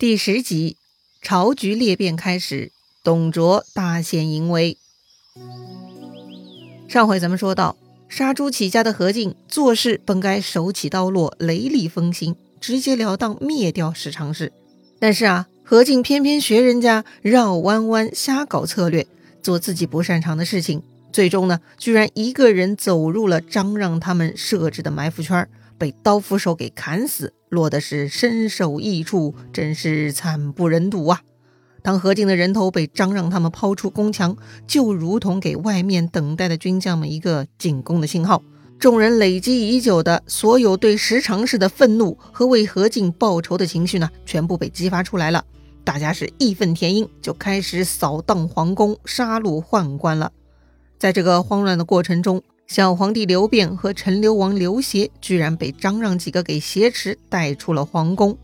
第十集，朝局裂变开始，董卓大显淫威。上回咱们说到，杀猪起家的何进做事本该手起刀落、雷厉风行，直截了当灭掉史常氏。但是啊，何进偏偏学人家绕弯弯、瞎搞策略，做自己不擅长的事情，最终呢，居然一个人走入了张让他们设置的埋伏圈儿，被刀斧手给砍死。落的是身首异处，真是惨不忍睹啊！当何进的人头被张让他们抛出宫墙，就如同给外面等待的军将们一个进攻的信号。众人累积已久的所有对十常侍的愤怒和为何进报仇的情绪呢，全部被激发出来了。大家是义愤填膺，就开始扫荡皇宫，杀戮宦官了。在这个慌乱的过程中，小皇帝刘辩和陈留王刘协居然被张让几个给挟持带出了皇宫，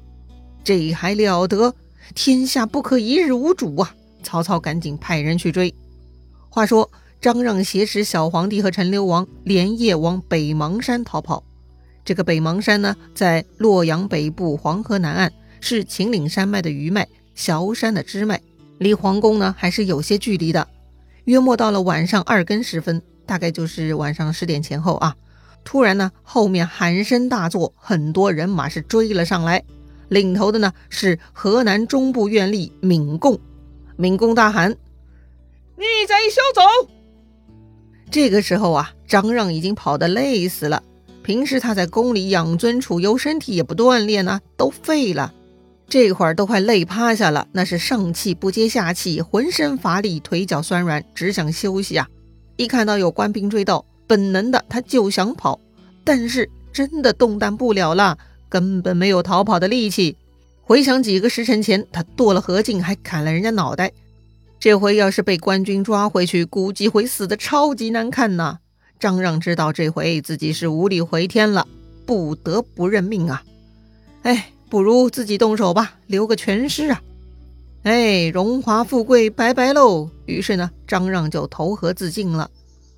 这还了得！天下不可一日无主啊！曹操赶紧派人去追。话说张让挟持小皇帝和陈留王，连夜往北邙山逃跑。这个北邙山呢，在洛阳北部黄河南岸，是秦岭山脉的余脉，崤山的支脉，离皇宫呢还是有些距离的。约莫到了晚上二更时分。大概就是晚上十点前后啊，突然呢，后面喊声大作，很多人马是追了上来，领头的呢是河南中部院吏闵贡。闵贡大喊：“逆贼休走！”这个时候啊，张让已经跑得累死了。平时他在宫里养尊处优，身体也不锻炼呢，都废了。这会儿都快累趴下了，那是上气不接下气，浑身乏力，腿脚酸软，只想休息啊。一看到有官兵追到，本能的他就想跑，但是真的动弹不了了，根本没有逃跑的力气。回想几个时辰前，他剁了何进，还砍了人家脑袋，这回要是被官军抓回去，估计会死的超级难看呐。张让知道这回自己是无力回天了，不得不认命啊。哎，不如自己动手吧，留个全尸啊。哎，荣华富贵拜拜喽！于是呢，张让就投河自尽了。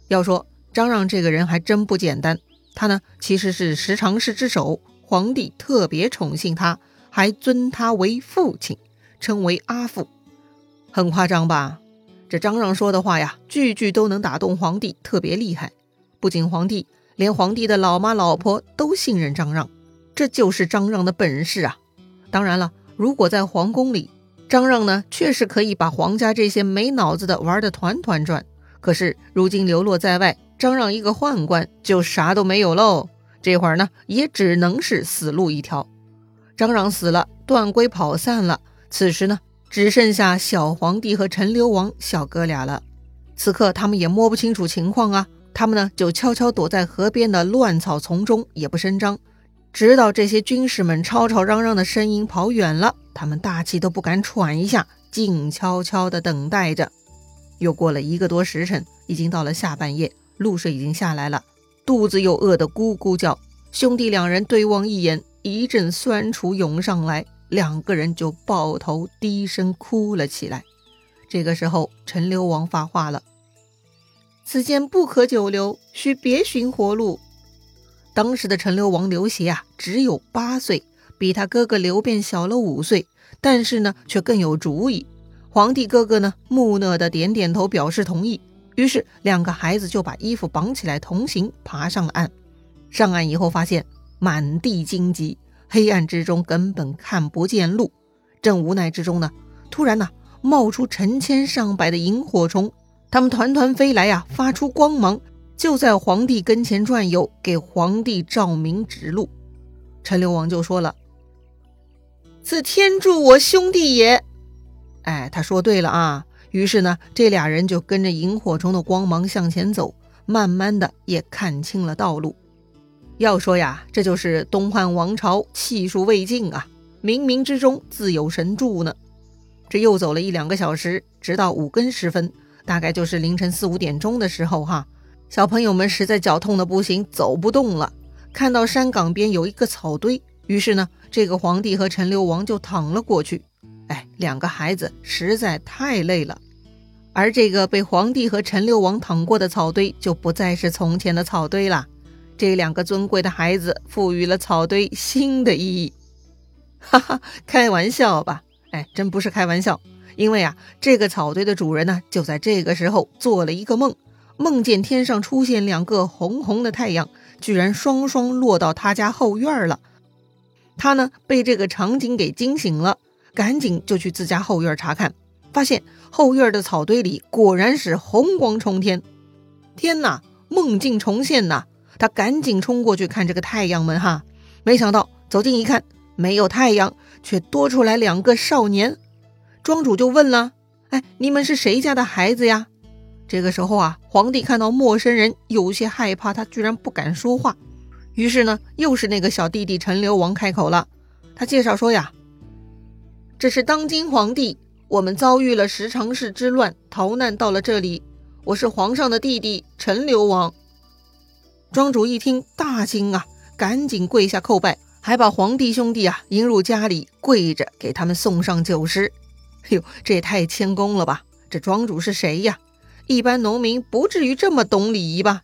要说张让这个人还真不简单，他呢其实是十常侍之首，皇帝特别宠幸他，还尊他为父亲，称为阿父，很夸张吧？这张让说的话呀，句句都能打动皇帝，特别厉害。不仅皇帝，连皇帝的老妈老婆都信任张让，这就是张让的本事啊！当然了，如果在皇宫里，张让呢，确实可以把皇家这些没脑子的玩得团团转。可是如今流落在外，张让一个宦官就啥都没有喽。这会儿呢，也只能是死路一条。张让死了，段归跑散了。此时呢，只剩下小皇帝和陈留王小哥俩了。此刻他们也摸不清楚情况啊，他们呢就悄悄躲在河边的乱草丛中，也不声张。直到这些军士们吵吵嚷嚷的声音跑远了，他们大气都不敢喘一下，静悄悄地等待着。又过了一个多时辰，已经到了下半夜，露水已经下来了，肚子又饿得咕咕叫。兄弟两人对望一眼，一阵酸楚涌上来，两个人就抱头低声哭了起来。这个时候，陈留王发话了：“此间不可久留，需别寻活路。”当时的陈留王刘协啊，只有八岁，比他哥哥刘辩小了五岁，但是呢，却更有主意。皇帝哥哥呢，木讷的点点头，表示同意。于是两个孩子就把衣服绑起来同行，爬上了岸。上岸以后，发现满地荆棘，黑暗之中根本看不见路。正无奈之中呢，突然呢，冒出成千上百的萤火虫，它们团团飞来呀，发出光芒。就在皇帝跟前转悠，给皇帝照明指路。陈留王就说了：“此天助我兄弟也。”哎，他说对了啊。于是呢，这俩人就跟着萤火虫的光芒向前走，慢慢的也看清了道路。要说呀，这就是东汉王朝气数未尽啊，冥冥之中自有神助呢。这又走了一两个小时，直到五更时分，大概就是凌晨四五点钟的时候哈。小朋友们实在脚痛的不行，走不动了。看到山岗边有一个草堆，于是呢，这个皇帝和陈留王就躺了过去。哎，两个孩子实在太累了。而这个被皇帝和陈留王躺过的草堆，就不再是从前的草堆了。这两个尊贵的孩子赋予了草堆新的意义。哈哈，开玩笑吧。哎，真不是开玩笑。因为啊，这个草堆的主人呢，就在这个时候做了一个梦，梦见天上出现两个红红的太阳，居然双双落到他家后院了。他呢，被这个场景给惊醒了，赶紧就去自家后院查看，发现后院的草堆里果然是红光冲天。天哪，梦境重现呐！他赶紧冲过去看这个太阳们哈，没想到走近一看，没有太阳，却多出来两个少年。庄主就问了：“哎，你们是谁家的孩子呀？”这个时候啊，皇帝看到陌生人，有些害怕，他居然不敢说话。于是呢，又是那个小弟弟陈留王开口了。他介绍说：“呀，这是当今皇帝，我们遭遇了十常侍之乱，逃难到了这里。我是皇上的弟弟陈留王。”庄主一听大惊啊，赶紧跪下叩拜，还把皇帝兄弟啊迎入家里，跪着给他们送上酒食。哟，这也太谦恭了吧！这庄主是谁呀？一般农民不至于这么懂礼仪吧？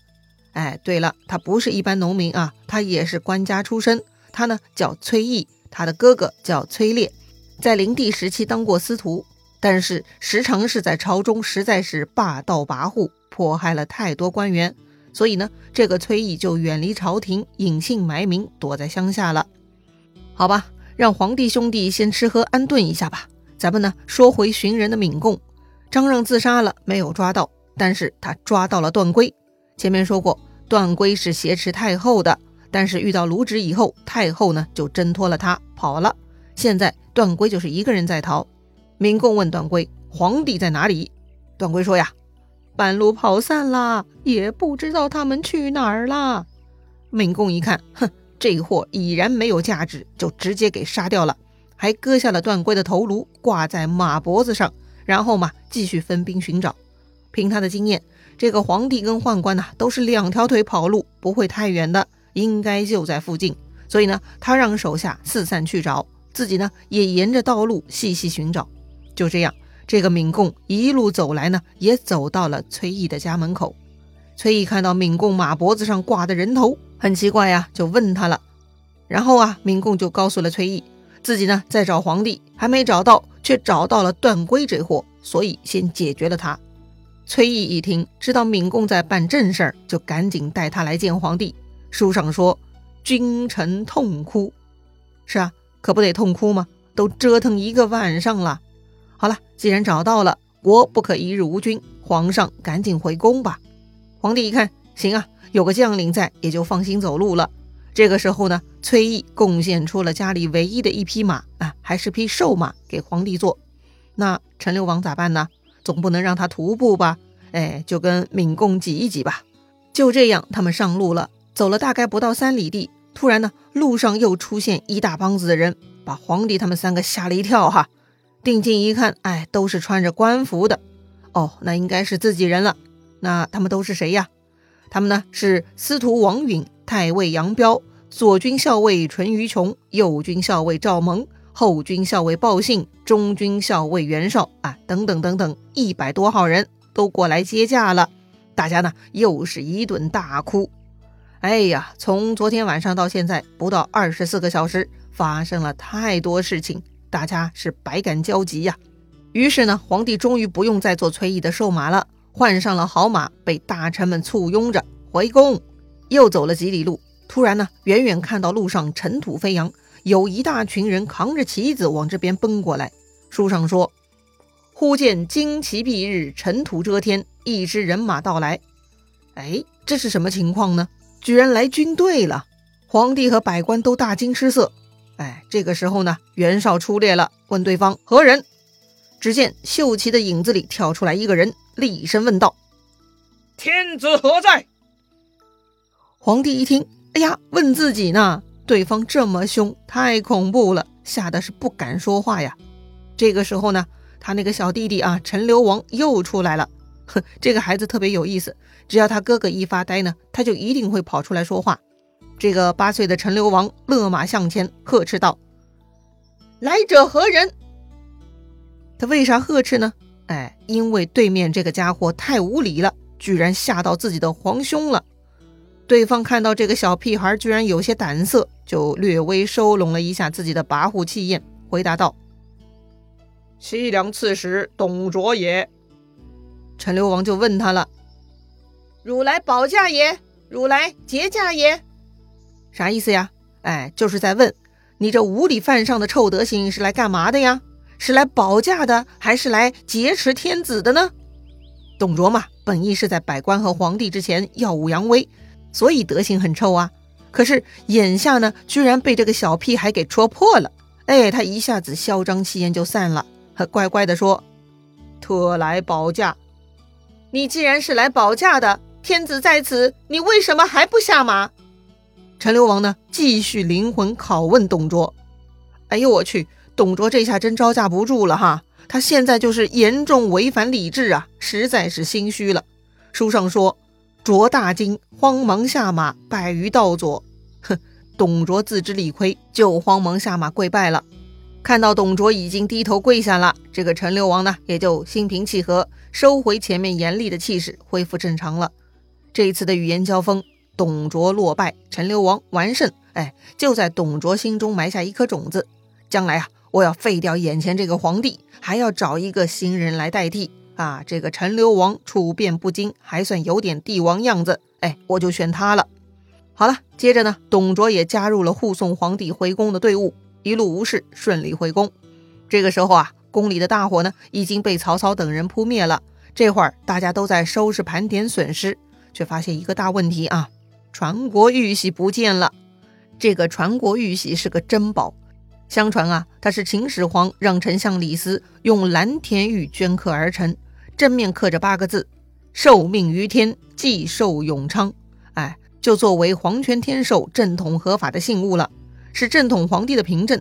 哎，对了，他不是一般农民啊，他也是官家出身。他呢叫崔毅，他的哥哥叫崔烈，在灵帝时期当过司徒，但是时常是在朝中实在是霸道跋扈，迫害了太多官员，所以呢，这个崔毅就远离朝廷，隐姓埋名，躲在乡下了。好吧，让皇帝兄弟先吃喝安顿一下吧。咱们呢说回寻人的敏贡，张让自杀了，没有抓到，但是他抓到了段圭。前面说过，段圭是挟持太后的，但是遇到卢植以后，太后呢就挣脱了他跑了。现在段圭就是一个人在逃。敏贡问段圭：“皇帝在哪里？”段圭说：“呀，半路跑散了，也不知道他们去哪儿了。”敏贡一看，哼，这货已然没有价值，就直接给杀掉了。还割下了段圭的头颅，挂在马脖子上，然后嘛，继续分兵寻找。凭他的经验，这个皇帝跟宦官呐，都是两条腿跑路，不会太远的，应该就在附近。所以呢，他让手下四散去找，自己呢也沿着道路细细寻找。就这样，这个敏贡一路走来呢，也走到了崔毅的家门口。崔毅看到敏贡马脖子上挂的人头，很奇怪呀，就问他了。然后啊，敏贡就告诉了崔毅。自己呢在找皇帝，还没找到，却找到了段圭这货，所以先解决了他。崔毅一听，知道敏贡在办正事儿，就赶紧带他来见皇帝。书上说，君臣痛哭。是啊，可不得痛哭吗？都折腾一个晚上了。好了，既然找到了，国不可一日无君，皇上赶紧回宫吧。皇帝一看，行啊，有个将领在，也就放心走路了。这个时候呢，崔毅贡献出了家里唯一的一匹马啊，还是匹瘦马给皇帝坐。那陈留王咋办呢？总不能让他徒步吧？哎，就跟敏贡挤一挤吧。就这样，他们上路了，走了大概不到三里地，突然呢，路上又出现一大帮子的人，把皇帝他们三个吓了一跳哈。定睛一看，哎，都是穿着官服的。哦，那应该是自己人了。那他们都是谁呀？他们呢是司徒王允。太尉杨彪、左军校尉淳于琼、右军校尉赵蒙、后军校尉鲍信、中军校尉袁绍啊，等等等等，一百多号人都过来接驾了。大家呢又是一顿大哭。哎呀，从昨天晚上到现在不到二十四个小时，发生了太多事情，大家是百感交集呀。于是呢，皇帝终于不用再做崔毅的瘦马了，换上了好马，被大臣们簇拥着回宫。又走了几里路，突然呢，远远看到路上尘土飞扬，有一大群人扛着旗子往这边奔过来。书上说：“忽见旌旗蔽日，尘土遮天，一支人马到来。”哎，这是什么情况呢？居然来军队了！皇帝和百官都大惊失色。哎，这个时候呢，袁绍出列了，问对方何人？只见秀旗的影子里跳出来一个人，厉声问道：“天子何在？”皇帝一听，哎呀，问自己呢？对方这么凶，太恐怖了，吓得是不敢说话呀。这个时候呢，他那个小弟弟啊，陈留王又出来了。哼，这个孩子特别有意思，只要他哥哥一发呆呢，他就一定会跑出来说话。这个八岁的陈留王勒马向前，呵斥道：“来者何人？”他为啥呵斥呢？哎，因为对面这个家伙太无礼了，居然吓到自己的皇兄了。对方看到这个小屁孩居然有些胆色，就略微收拢了一下自己的跋扈气焰，回答道：“西凉刺史董卓也。陈留王就问他了：“汝来保驾也？汝来劫驾也？啥意思呀？哎，就是在问你这无礼犯上的臭德行是来干嘛的呀？是来保驾的，还是来劫持天子的呢？”董卓嘛，本意是在百官和皇帝之前耀武扬威，所以德行很臭啊。可是眼下呢，居然被这个小屁孩给戳破了。哎，他一下子嚣张气焰就散了，他乖乖的说：“特来保驾。”你既然是来保驾的，天子在此，你为什么还不下马？陈留王呢，继续灵魂拷问董卓。哎呦我去，董卓这下真招架不住了哈！他现在就是严重违反礼制啊，实在是心虚了。书上说，卓大惊，慌忙下马，拜于道左。哼，董卓自知理亏，就慌忙下马跪拜了。看到董卓已经低头跪下了，这个陈留王呢，也就心平气和，收回前面严厉的气势，恢复正常了。这一次的语言交锋，董卓落败，陈留王完胜。哎，就在董卓心中埋下一颗种子，将来啊，我要废掉眼前这个皇帝，还要找一个新人来代替啊。这个陈留王处变不惊，还算有点帝王样子，哎，我就选他了。好了，接着呢，董卓也加入了护送皇帝回宫的队伍。一路无事，顺利回宫。这个时候啊，宫里的大火呢已经被曹操等人扑灭了。这会儿大家都在收拾盘点损失，却发现一个大问题啊：传国玉玺不见了。这个传国玉玺是个珍宝，相传啊，它是秦始皇让丞相李斯用蓝田玉镌刻而成，正面刻着八个字：“受命于天，既寿永昌。”哎，就作为皇权天授、正统合法的信物了。是正统皇帝的凭证。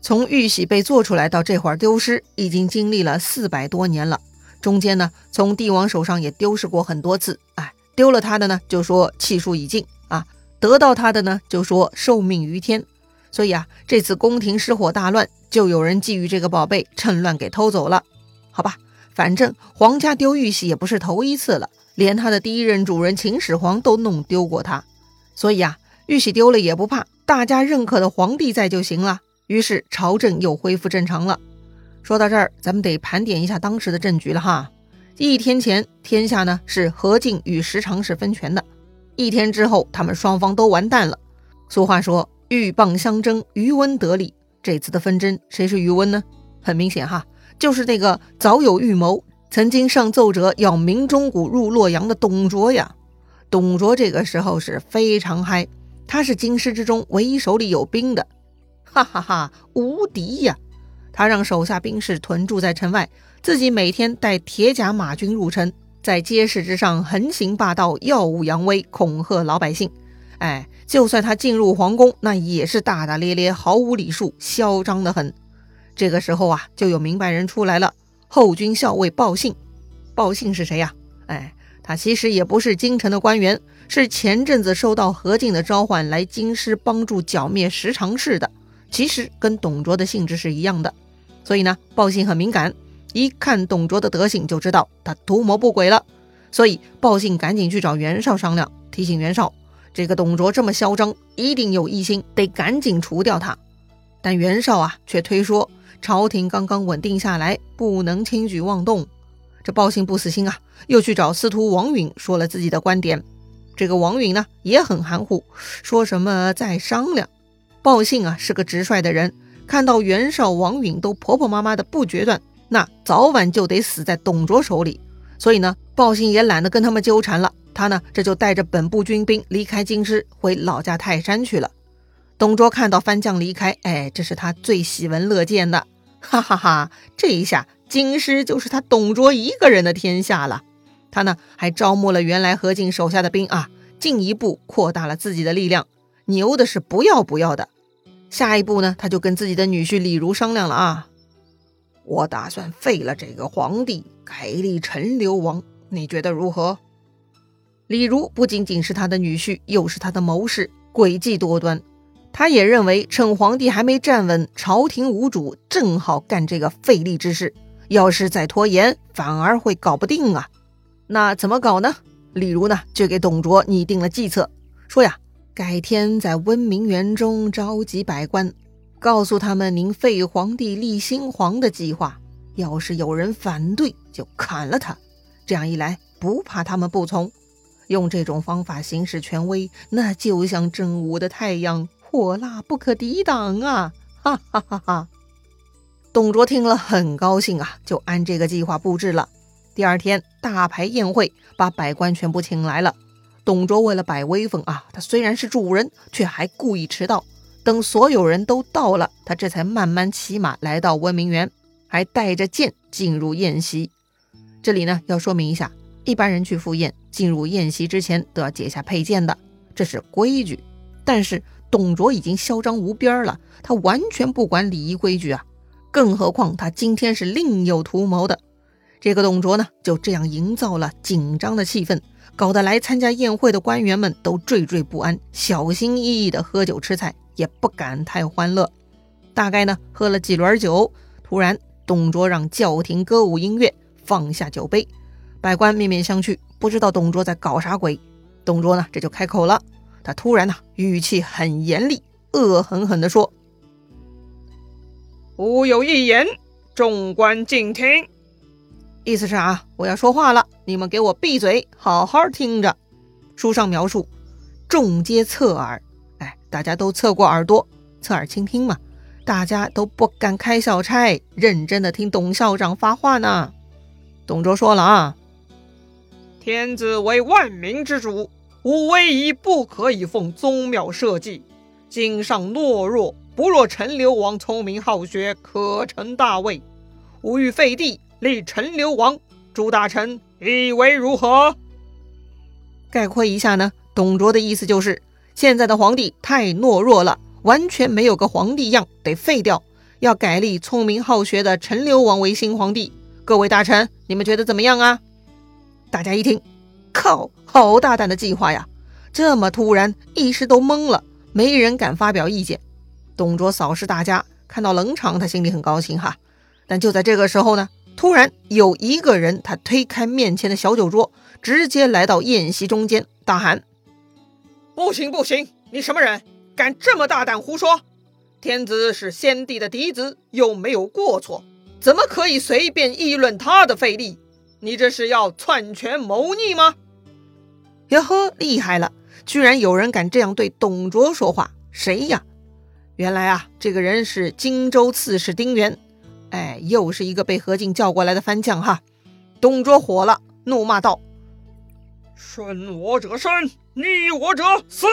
从玉玺被做出来到这会儿丢失，已经经历了四百多年了。中间呢，从帝王手上也丢失过很多次。哎，丢了他的呢，就说气数已尽啊；得到他的呢，就说受命于天。所以啊，这次宫廷失火大乱，就有人觊觎这个宝贝，趁乱给偷走了。好吧，反正皇家丢玉玺也不是头一次了，连他的第一任主人秦始皇都弄丢过它。所以啊，玉玺丢了也不怕。大家认可的皇帝在就行了，于是朝政又恢复正常了。说到这儿，咱们得盘点一下当时的政局了哈。一天前，天下呢是何进与石常氏分权的；一天之后，他们双方都完蛋了。俗话说“鹬蚌相争，渔翁得利”。这次的纷争，谁是渔翁呢？很明显哈，就是那个早有预谋、曾经上奏折要明中谷入洛阳的董卓呀。董卓这个时候是非常嗨。他是京师之中唯一手里有兵的，哈哈哈，无敌呀！他让手下兵士屯驻在城外，自己每天带铁甲马军入城，在街市之上横行霸道，耀武扬威，恐吓老百姓。哎，就算他进入皇宫，那也是大大咧咧，毫无礼数，嚣张的很。这个时候啊，就有明白人出来了，后军校尉鲍信。鲍信是谁呀？哎，他其实也不是京城的官员。是前阵子收到何进的召唤来京师帮助剿灭石常氏的，其实跟董卓的性质是一样的，所以呢，鲍信很敏感，一看董卓的德行就知道他图谋不轨了，所以鲍信赶紧去找袁绍商量，提醒袁绍，这个董卓这么嚣张，一定有异心，得赶紧除掉他。但袁绍啊，却推说朝廷刚刚稳定下来，不能轻举妄动。这鲍信不死心啊，又去找司徒王允说了自己的观点。这个王允呢也很含糊，说什么再商量。鲍信啊是个直率的人，看到袁绍、王允都婆婆妈妈的不决断，那早晚就得死在董卓手里。所以呢，鲍信也懒得跟他们纠缠了，他呢这就带着本部军兵离开京师，回老家泰山去了。董卓看到番将离开，哎，这是他最喜闻乐见的，哈哈哈！这一下京师就是他董卓一个人的天下了。他呢还招募了原来何进手下的兵啊，进一步扩大了自己的力量，牛的是不要不要的。下一步呢，他就跟自己的女婿李儒商量了啊，我打算废了这个皇帝，改立陈留王，你觉得如何？李儒不仅仅是他的女婿，又是他的谋士，诡计多端。他也认为趁皇帝还没站稳，朝廷无主，正好干这个废立之事。要是再拖延，反而会搞不定啊。那怎么搞呢？李儒呢就给董卓拟定了计策，说呀，改天在温明园中召集百官，告诉他们您废皇帝立新皇的计划。要是有人反对，就砍了他。这样一来，不怕他们不从。用这种方法行使权威，那就像正午的太阳，火辣不可抵挡啊！哈哈哈哈！董卓听了很高兴啊，就按这个计划布置了。第二天大排宴会，把百官全部请来了。董卓为了摆威风啊，他虽然是主人，却还故意迟到。等所有人都到了，他这才慢慢骑马来到温明园，还带着剑进入宴席。这里呢，要说明一下，一般人去赴宴，进入宴席之前都要解下佩剑的，这是规矩。但是董卓已经嚣张无边了，他完全不管礼仪规矩啊！更何况他今天是另有图谋的。这个董卓呢，就这样营造了紧张的气氛，搞得来参加宴会的官员们都惴惴不安，小心翼翼地喝酒吃菜，也不敢太欢乐。大概呢，喝了几轮酒，突然董卓让叫停歌舞音乐。放下酒杯，百官面面相觑，不知道董卓在搞啥鬼。董卓呢，这就开口了。他突然呢，语气很严厉，恶狠狠地说：“吾有一言，众官静听。”意思是啊，我要说话了，你们给我闭嘴，好好听着。书上描述，众皆侧耳，哎，大家都侧过耳朵，侧耳倾听嘛。大家都不敢开小差，认真的听董校长发话呢。董卓说了啊，天子为万民之主，吾威仪不可以奉宗庙社稷。今上懦弱，不若陈留王聪明好学，可成大位。吾欲废帝，立陈留王。诸大臣以为如何？概括一下呢，董卓的意思就是，现在的皇帝太懦弱了，完全没有个皇帝样，得废掉，要改立聪明好学的陈留王为新皇帝。各位大臣，你们觉得怎么样啊？大家一听，靠，好大胆的计划呀！这么突然，一时都懵了，没人敢发表意见。董卓扫视大家，看到冷场，他心里很高兴哈。但就在这个时候呢，突然有一个人，他推开面前的小酒桌，直接来到宴席中间，大喊：“不行不行！你什么人，敢这么大胆胡说？天子是先帝的嫡子，又没有过错。”怎么可以随便议论他的废立？你这是要篡权谋逆吗？哟呵，厉害了！居然有人敢这样对董卓说话，谁呀？原来啊，这个人是荆州刺史丁原。哎，又是一个被何进叫过来的番将哈。董卓火了，怒骂道：“顺我者生，逆我者死！”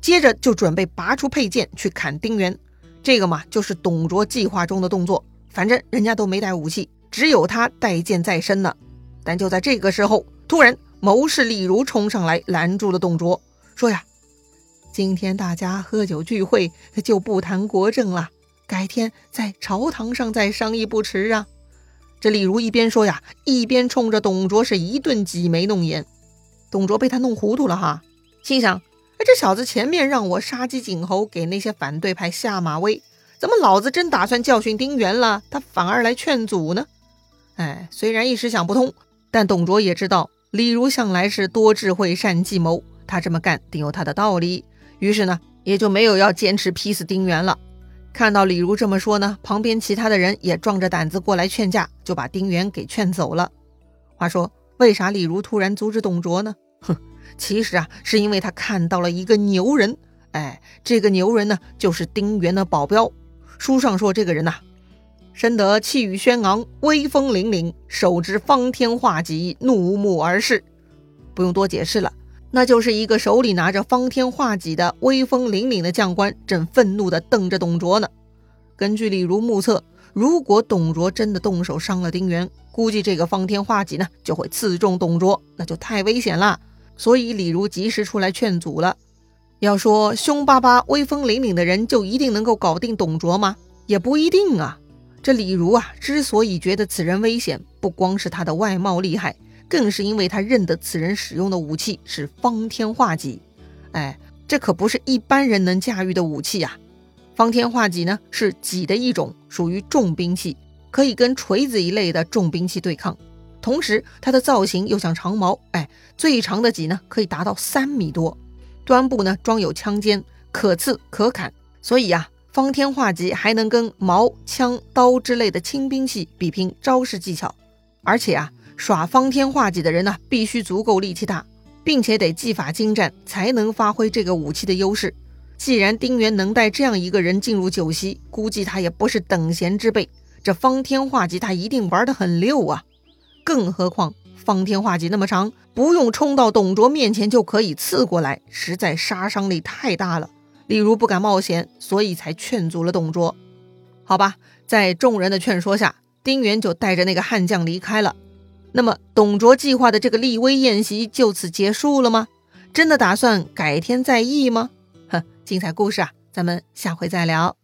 接着就准备拔出佩剑去砍丁原。这个嘛，就是董卓计划中的动作。反正人家都没带武器，只有他带剑在身呢。但就在这个时候，突然谋士李儒冲上来拦住了董卓，说呀：“今天大家喝酒聚会，就不谈国政了，改天在朝堂上再商议不迟啊。”这李儒一边说呀，一边冲着董卓是一顿挤眉弄眼。董卓被他弄糊涂了哈，心想。哎，这小子前面让我杀鸡儆猴，给那些反对派下马威，怎么老子真打算教训丁原了，他反而来劝阻呢？哎，虽然一时想不通，但董卓也知道李儒向来是多智慧、善计谋，他这么干定有他的道理。于是呢，也就没有要坚持劈死丁原了。看到李儒这么说呢，旁边其他的人也壮着胆子过来劝架，就把丁原给劝走了。话说，为啥李儒突然阻止董卓呢？哼！其实啊，是因为他看到了一个牛人，哎，这个牛人呢，就是丁原的保镖。书上说，这个人呐，深得气宇轩昂，威风凛凛，手执方天画戟，怒目而视。不用多解释了，那就是一个手里拿着方天画戟的威风凛凛的将官，正愤怒地瞪着董卓呢。根据李儒目测，如果董卓真的动手伤了丁原，估计这个方天画戟呢，就会刺中董卓，那就太危险了。所以李儒及时出来劝阻了。要说凶巴巴、威风凛凛的人就一定能够搞定董卓吗？也不一定啊。这李儒啊，之所以觉得此人危险，不光是他的外貌厉害，更是因为他认得此人使用的武器是方天画戟。哎，这可不是一般人能驾驭的武器啊！方天画戟呢，是戟的一种，属于重兵器，可以跟锤子一类的重兵器对抗。同时，它的造型又像长矛，哎，最长的戟呢可以达到三米多，端部呢装有枪尖，可刺可砍。所以呀，方天画戟还能跟矛、枪、刀之类的轻兵器比拼招式技巧，而且啊，耍方天画戟的人呢，必须足够力气大，并且得技法精湛，才能发挥这个武器的优势。既然丁原能带这样一个人进入酒席，估计他也不是等闲之辈。这方天画戟他一定玩得很溜啊！更何况方天画戟那么长，不用冲到董卓面前就可以刺过来，实在杀伤力太大了。李儒不敢冒险，所以才劝阻了董卓。好吧，在众人的劝说下，丁原就带着那个悍将离开了。那么，董卓计划的这个立威宴席就此结束了吗？真的打算改天再议吗？哼，精彩故事啊，咱们下回再聊。